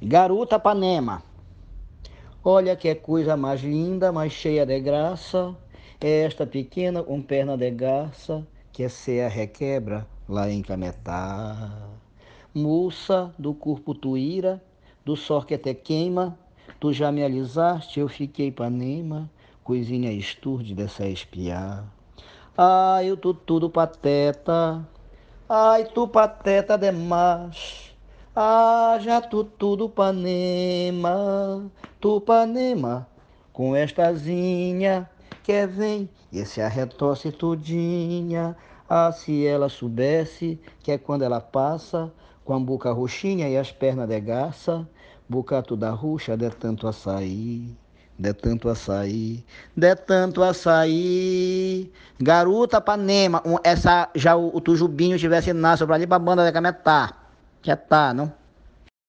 Garota Panema. Olha que coisa mais linda, mais cheia de graça. É esta pequena com perna de garça, que é ser requebra lá em Cametá. Moça do corpo tuíra, do sol que até queima, tu já me alisaste, eu fiquei panema, coisinha esturde dessa espiar. Ai, eu tô tudo pateta, ai, tu pateta demais. Ah, já tu tudo panema, tu panema, com estazinha que vem e se arretosse tudinha. Ah, se ela soubesse que é quando ela passa, com a boca roxinha e as pernas de garça, boca toda roxa de tanto açaí, de tanto açaí, de tanto açaí. Garota Panema, um, essa já o, o Tujubinho tivesse nascido para ali para a banda de Cametá. Já tá, não?